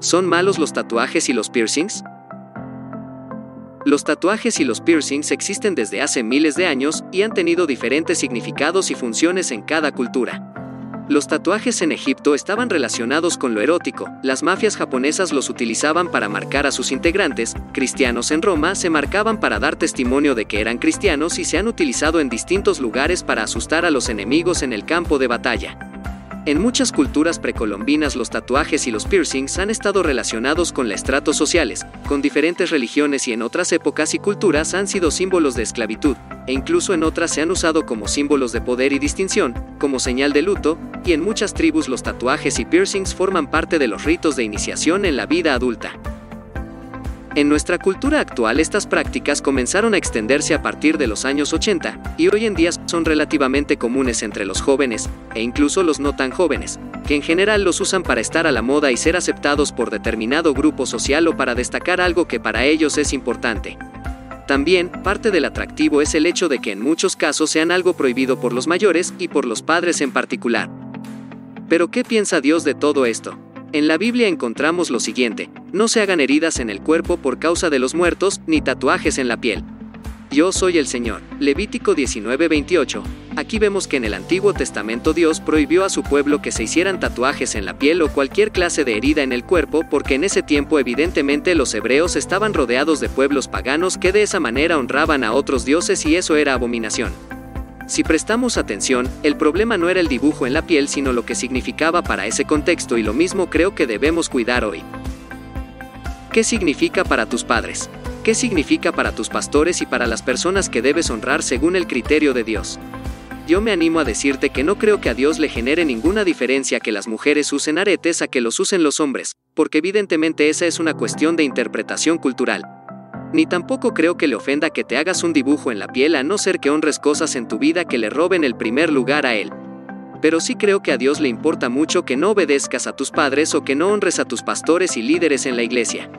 ¿Son malos los tatuajes y los piercings? Los tatuajes y los piercings existen desde hace miles de años y han tenido diferentes significados y funciones en cada cultura. Los tatuajes en Egipto estaban relacionados con lo erótico, las mafias japonesas los utilizaban para marcar a sus integrantes, cristianos en Roma se marcaban para dar testimonio de que eran cristianos y se han utilizado en distintos lugares para asustar a los enemigos en el campo de batalla. En muchas culturas precolombinas los tatuajes y los piercings han estado relacionados con la estratos sociales, con diferentes religiones y en otras épocas y culturas han sido símbolos de esclavitud, e incluso en otras se han usado como símbolos de poder y distinción, como señal de luto, y en muchas tribus los tatuajes y piercings forman parte de los ritos de iniciación en la vida adulta. En nuestra cultura actual estas prácticas comenzaron a extenderse a partir de los años 80, y hoy en día son relativamente comunes entre los jóvenes, e incluso los no tan jóvenes, que en general los usan para estar a la moda y ser aceptados por determinado grupo social o para destacar algo que para ellos es importante. También, parte del atractivo es el hecho de que en muchos casos sean algo prohibido por los mayores y por los padres en particular. Pero ¿qué piensa Dios de todo esto? En la Biblia encontramos lo siguiente, no se hagan heridas en el cuerpo por causa de los muertos, ni tatuajes en la piel. Yo soy el Señor. Levítico 19:28. Aquí vemos que en el Antiguo Testamento Dios prohibió a su pueblo que se hicieran tatuajes en la piel o cualquier clase de herida en el cuerpo porque en ese tiempo evidentemente los hebreos estaban rodeados de pueblos paganos que de esa manera honraban a otros dioses y eso era abominación. Si prestamos atención, el problema no era el dibujo en la piel sino lo que significaba para ese contexto y lo mismo creo que debemos cuidar hoy. ¿Qué significa para tus padres? ¿Qué significa para tus pastores y para las personas que debes honrar según el criterio de Dios? Yo me animo a decirte que no creo que a Dios le genere ninguna diferencia que las mujeres usen aretes a que los usen los hombres, porque evidentemente esa es una cuestión de interpretación cultural. Ni tampoco creo que le ofenda que te hagas un dibujo en la piel a no ser que honres cosas en tu vida que le roben el primer lugar a él. Pero sí creo que a Dios le importa mucho que no obedezcas a tus padres o que no honres a tus pastores y líderes en la iglesia.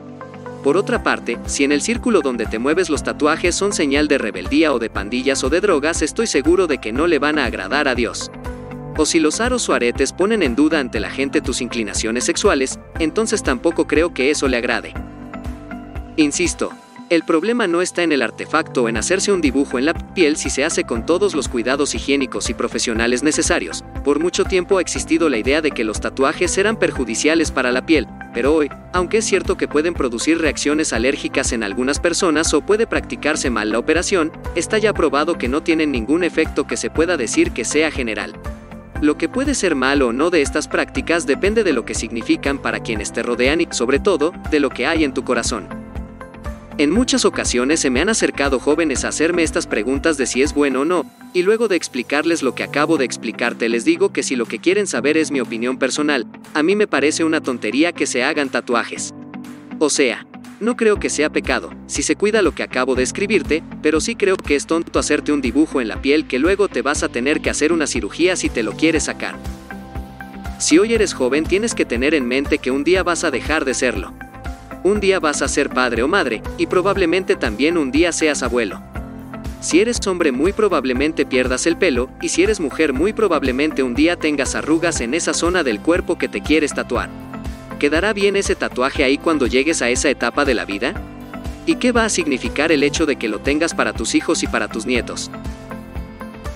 Por otra parte, si en el círculo donde te mueves los tatuajes son señal de rebeldía o de pandillas o de drogas, estoy seguro de que no le van a agradar a Dios. O si los aros o aretes ponen en duda ante la gente tus inclinaciones sexuales, entonces tampoco creo que eso le agrade. Insisto, el problema no está en el artefacto o en hacerse un dibujo en la piel si se hace con todos los cuidados higiénicos y profesionales necesarios. Por mucho tiempo ha existido la idea de que los tatuajes eran perjudiciales para la piel, pero hoy, aunque es cierto que pueden producir reacciones alérgicas en algunas personas o puede practicarse mal la operación, está ya probado que no tienen ningún efecto que se pueda decir que sea general. Lo que puede ser malo o no de estas prácticas depende de lo que significan para quienes te rodean y, sobre todo, de lo que hay en tu corazón. En muchas ocasiones se me han acercado jóvenes a hacerme estas preguntas de si es bueno o no, y luego de explicarles lo que acabo de explicarte les digo que si lo que quieren saber es mi opinión personal, a mí me parece una tontería que se hagan tatuajes. O sea, no creo que sea pecado, si se cuida lo que acabo de escribirte, pero sí creo que es tonto hacerte un dibujo en la piel que luego te vas a tener que hacer una cirugía si te lo quieres sacar. Si hoy eres joven tienes que tener en mente que un día vas a dejar de serlo. Un día vas a ser padre o madre, y probablemente también un día seas abuelo. Si eres hombre muy probablemente pierdas el pelo, y si eres mujer muy probablemente un día tengas arrugas en esa zona del cuerpo que te quieres tatuar. ¿Quedará bien ese tatuaje ahí cuando llegues a esa etapa de la vida? ¿Y qué va a significar el hecho de que lo tengas para tus hijos y para tus nietos?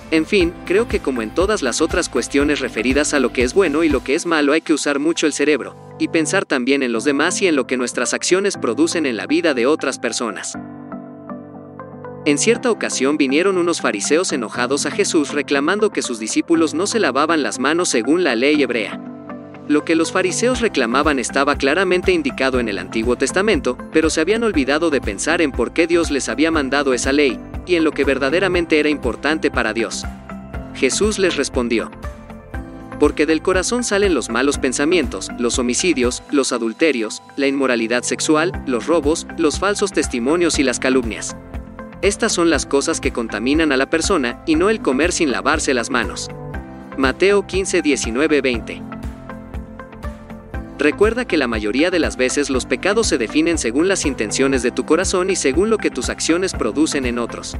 En fin, creo que como en todas las otras cuestiones referidas a lo que es bueno y lo que es malo hay que usar mucho el cerebro, y pensar también en los demás y en lo que nuestras acciones producen en la vida de otras personas. En cierta ocasión vinieron unos fariseos enojados a Jesús reclamando que sus discípulos no se lavaban las manos según la ley hebrea. Lo que los fariseos reclamaban estaba claramente indicado en el Antiguo Testamento, pero se habían olvidado de pensar en por qué Dios les había mandado esa ley, y en lo que verdaderamente era importante para Dios. Jesús les respondió, porque del corazón salen los malos pensamientos, los homicidios, los adulterios, la inmoralidad sexual, los robos, los falsos testimonios y las calumnias. Estas son las cosas que contaminan a la persona y no el comer sin lavarse las manos. Mateo 15, 19, 20. Recuerda que la mayoría de las veces los pecados se definen según las intenciones de tu corazón y según lo que tus acciones producen en otros.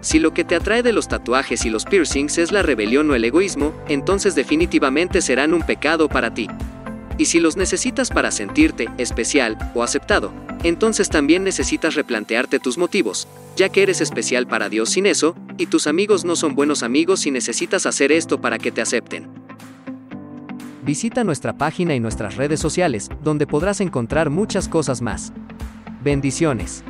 Si lo que te atrae de los tatuajes y los piercings es la rebelión o el egoísmo, entonces definitivamente serán un pecado para ti. Y si los necesitas para sentirte especial o aceptado, entonces también necesitas replantearte tus motivos, ya que eres especial para Dios sin eso, y tus amigos no son buenos amigos si necesitas hacer esto para que te acepten visita nuestra página y nuestras redes sociales, donde podrás encontrar muchas cosas más. Bendiciones.